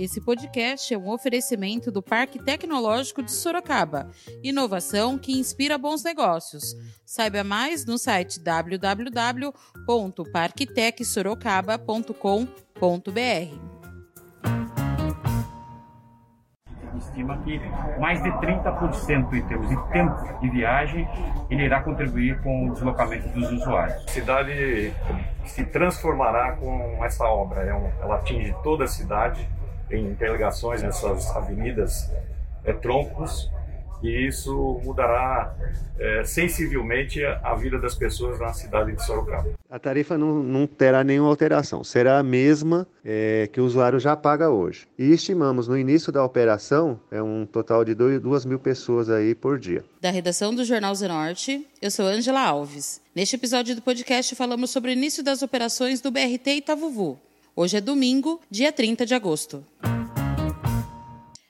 Esse podcast é um oferecimento do Parque Tecnológico de Sorocaba. Inovação que inspira bons negócios. Saiba mais no site www.parktecsorocaba.com.br. estima que mais de 30% em termos de tempo de viagem ele irá contribuir com o deslocamento dos usuários. A cidade se transformará com essa obra, é ela atinge toda a cidade, tem interligações nessas avenidas, é, troncos, e isso mudará é, sensivelmente a vida das pessoas na cidade de Sorocaba. A tarifa não, não terá nenhuma alteração, será a mesma é, que o usuário já paga hoje. E estimamos no início da operação é um total de 2 mil pessoas aí por dia. Da redação do Jornal Zenorte, eu sou Angela Alves. Neste episódio do podcast falamos sobre o início das operações do BRT Itavuvu. Hoje é domingo, dia 30 de agosto.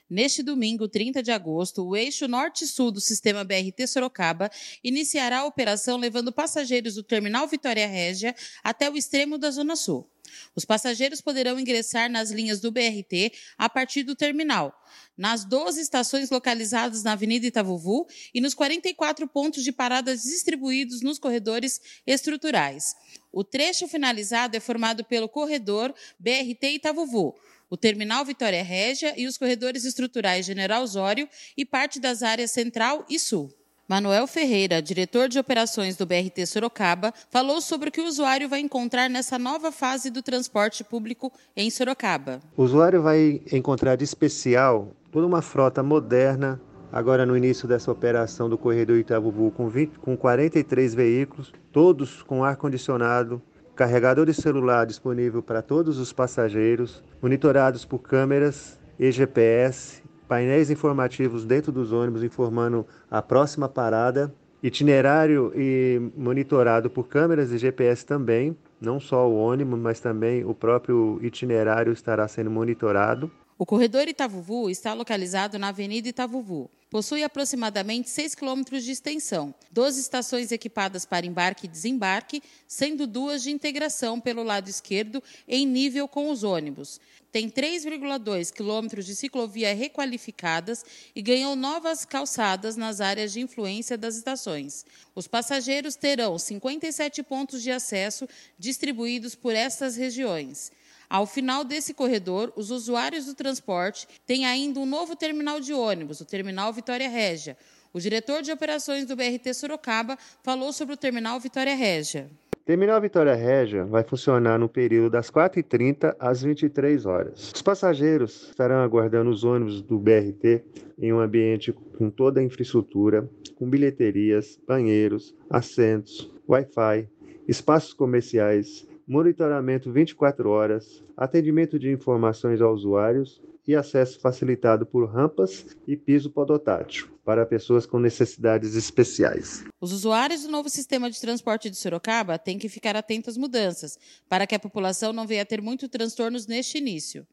Neste domingo, 30 de agosto, o eixo norte-sul do sistema BRT Sorocaba iniciará a operação levando passageiros do terminal Vitória Régia até o extremo da Zona Sul. Os passageiros poderão ingressar nas linhas do BRT a partir do terminal, nas 12 estações localizadas na Avenida Itavuvu e nos 44 pontos de paradas distribuídos nos corredores estruturais. O trecho finalizado é formado pelo corredor BRT Itavuvu, o Terminal Vitória Régia e os corredores estruturais General Osório e parte das áreas Central e Sul. Manuel Ferreira, diretor de operações do BRT Sorocaba, falou sobre o que o usuário vai encontrar nessa nova fase do transporte público em Sorocaba. O usuário vai encontrar de especial toda uma frota moderna, agora no início dessa operação do corredor Itabubu, com, 20, com 43 veículos, todos com ar-condicionado, carregador de celular disponível para todos os passageiros, monitorados por câmeras e GPS, painéis informativos dentro dos ônibus informando a próxima parada, itinerário e monitorado por câmeras e GPS também, não só o ônibus, mas também o próprio itinerário estará sendo monitorado. O corredor Itavuvu está localizado na Avenida Itavuvu. Possui aproximadamente 6 quilômetros de extensão, 12 estações equipadas para embarque e desembarque, sendo duas de integração pelo lado esquerdo em nível com os ônibus. Tem 3,2 quilômetros de ciclovia requalificadas e ganhou novas calçadas nas áreas de influência das estações. Os passageiros terão 57 pontos de acesso distribuídos por estas regiões. Ao final desse corredor, os usuários do transporte têm ainda um novo terminal de ônibus, o Terminal Vitória Régia. O diretor de operações do BRT Sorocaba falou sobre o Terminal Vitória Régia. Terminal Vitória Régia vai funcionar no período das 4h30 às 23 horas. Os passageiros estarão aguardando os ônibus do BRT em um ambiente com toda a infraestrutura, com bilheterias, banheiros, assentos, Wi-Fi, espaços comerciais, monitoramento 24 horas, atendimento de informações aos usuários e acesso facilitado por rampas e piso podotátil para pessoas com necessidades especiais. Os usuários do novo sistema de transporte de Sorocaba têm que ficar atentos às mudanças, para que a população não venha a ter muitos transtornos neste início.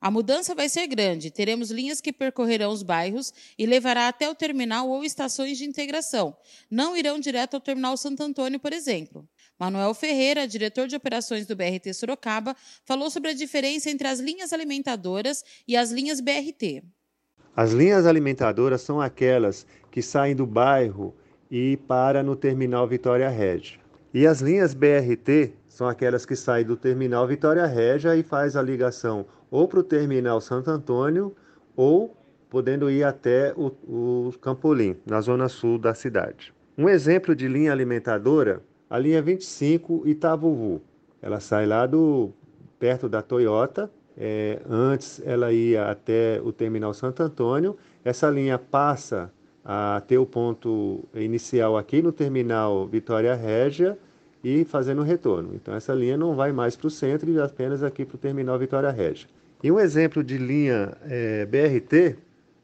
A mudança vai ser grande. Teremos linhas que percorrerão os bairros e levará até o terminal ou estações de integração. Não irão direto ao terminal Santo Antônio, por exemplo. Manuel Ferreira, diretor de operações do BRT Sorocaba, falou sobre a diferença entre as linhas alimentadoras e as linhas BRT. As linhas alimentadoras são aquelas que saem do bairro e param no terminal Vitória Régia. E as linhas BRT são aquelas que saem do terminal Vitória Régia e faz a ligação ou para o terminal Santo Antônio ou podendo ir até o, o Campolim, na zona sul da cidade. Um exemplo de linha alimentadora a linha 25 Itavuvu. Ela sai lá do perto da Toyota. É, antes ela ia até o terminal Santo Antônio. Essa linha passa a ter o ponto inicial aqui no terminal Vitória Régia e fazendo o retorno. Então essa linha não vai mais para o centro e apenas aqui para o terminal Vitória Régia. E um exemplo de linha é, BRT,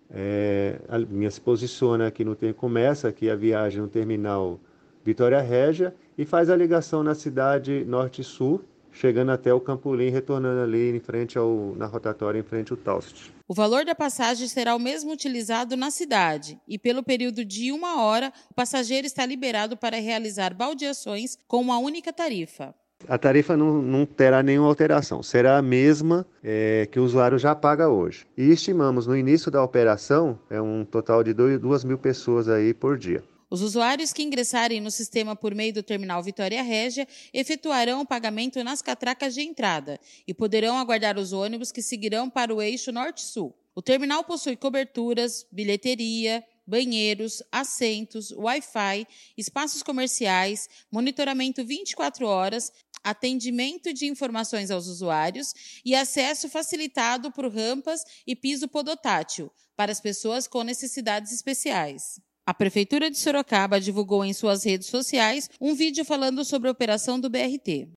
é, a linha se posiciona aqui no começa aqui a viagem no terminal Vitória Régia e faz a ligação na cidade norte-sul, chegando até o Campolim, retornando ali em frente ao, na rotatória, em frente ao Taust. O valor da passagem será o mesmo utilizado na cidade e, pelo período de uma hora, o passageiro está liberado para realizar baldeações com uma única tarifa. A tarifa não, não terá nenhuma alteração, será a mesma é, que o usuário já paga hoje. E estimamos no início da operação é um total de 2 mil pessoas aí por dia. Os usuários que ingressarem no sistema por meio do terminal Vitória Régia efetuarão o pagamento nas catracas de entrada e poderão aguardar os ônibus que seguirão para o eixo Norte-Sul. O terminal possui coberturas, bilheteria, banheiros, assentos, Wi-Fi, espaços comerciais, monitoramento 24 horas, atendimento de informações aos usuários e acesso facilitado por rampas e piso podotátil para as pessoas com necessidades especiais. A Prefeitura de Sorocaba divulgou em suas redes sociais um vídeo falando sobre a operação do BRT.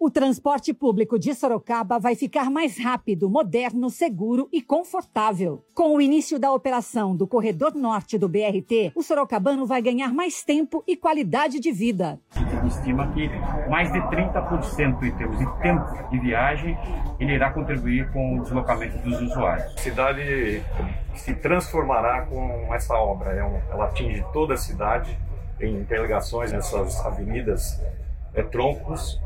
O transporte público de Sorocaba vai ficar mais rápido, moderno, seguro e confortável. Com o início da operação do Corredor Norte do BRT, o sorocabano vai ganhar mais tempo e qualidade de vida. Estima que mais de 30% em termos de tempo de viagem, ele irá contribuir com o deslocamento dos usuários. A cidade se transformará com essa obra. É ela atinge toda a cidade, tem interligações nessas avenidas, é, troncos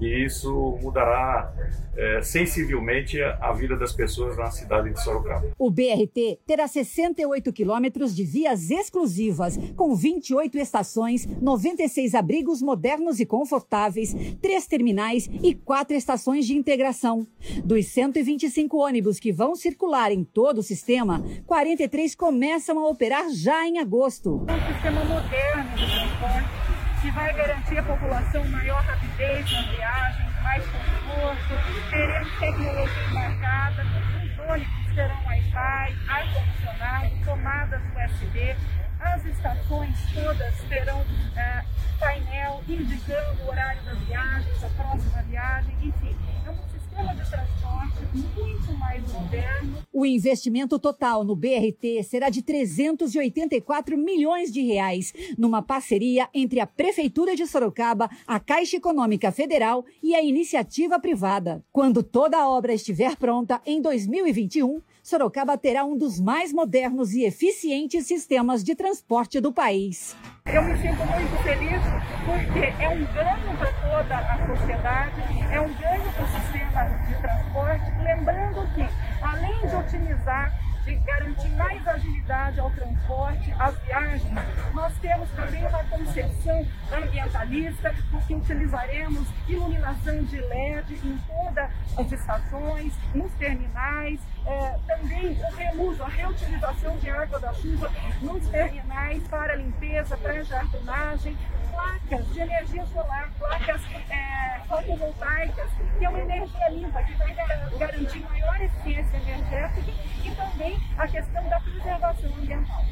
e isso mudará é, sensivelmente a vida das pessoas na cidade de Sorocaba. O BRT terá 68 quilômetros de vias exclusivas, com 28 estações, 96 abrigos modernos e confortáveis, três terminais e quatro estações de integração. Dos 125 ônibus que vão circular em todo o sistema, 43 começam a operar já em agosto. Um sistema moderno de transporte que vai garantir à população maior rapidez nas viagens, mais conforto, teremos tecnologia embarcada, os ônibus terão Wi-Fi, ar-condicionado, tomadas USB, as estações todas terão é, painel indicando o horário das viagens, a próxima viagem, enfim. É um sistema de transporte muito mais moderno. O investimento total no BRT será de 384 milhões de reais, numa parceria entre a Prefeitura de Sorocaba, a Caixa Econômica Federal e a iniciativa privada. Quando toda a obra estiver pronta, em 2021, Sorocaba terá um dos mais modernos e eficientes sistemas de transporte do país. Eu me sinto muito feliz porque é um ganho para toda a sociedade, é um ganho para o sistema de transporte. Lembrando que, além de otimizar de garantir mais agilidade ao transporte, às viagens. Nós temos também uma concepção ambientalista, porque utilizaremos iluminação de LED em todas as estações, nos terminais, é, também o reuso, a reutilização de água da chuva nos terminais para limpeza, para jardinagem, placas de energia solar, placas é, fotovoltaicas, que é uma energia limpa, que vai garantir maior eficiência energética e também questão da preservação ambiental.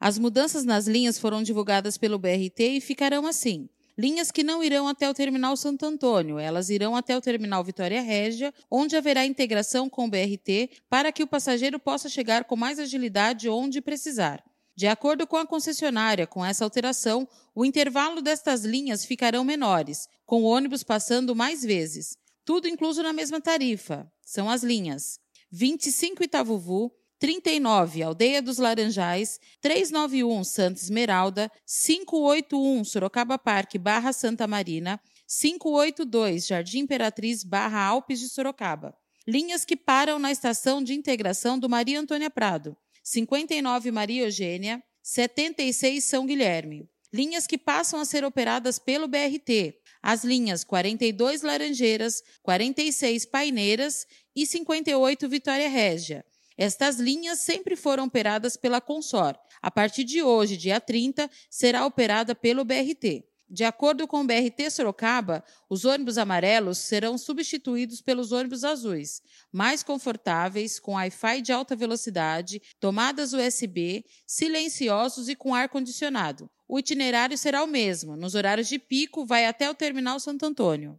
As mudanças nas linhas foram divulgadas pelo BRT e ficarão assim. Linhas que não irão até o terminal Santo Antônio, elas irão até o terminal Vitória Régia, onde haverá integração com o BRT para que o passageiro possa chegar com mais agilidade onde precisar. De acordo com a concessionária, com essa alteração, o intervalo destas linhas ficarão menores, com o ônibus passando mais vezes. Tudo incluso na mesma tarifa. São as linhas 25 Itavuvu, 39 Aldeia dos Laranjais, 391 Santa Esmeralda, 581 Sorocaba Parque barra Santa Marina, 582 Jardim Imperatriz barra Alpes de Sorocaba. Linhas que param na estação de integração do Maria Antônia Prado, 59 Maria Eugênia, 76 São Guilherme. Linhas que passam a ser operadas pelo BRT, as linhas 42 Laranjeiras, 46 Paineiras e 58 Vitória Régia. Estas linhas sempre foram operadas pela Consor. A partir de hoje, dia 30, será operada pelo BRT. De acordo com o BRT Sorocaba, os ônibus amarelos serão substituídos pelos ônibus azuis, mais confortáveis, com Wi-Fi de alta velocidade, tomadas USB, silenciosos e com ar-condicionado. O itinerário será o mesmo, nos horários de pico, vai até o Terminal Santo Antônio.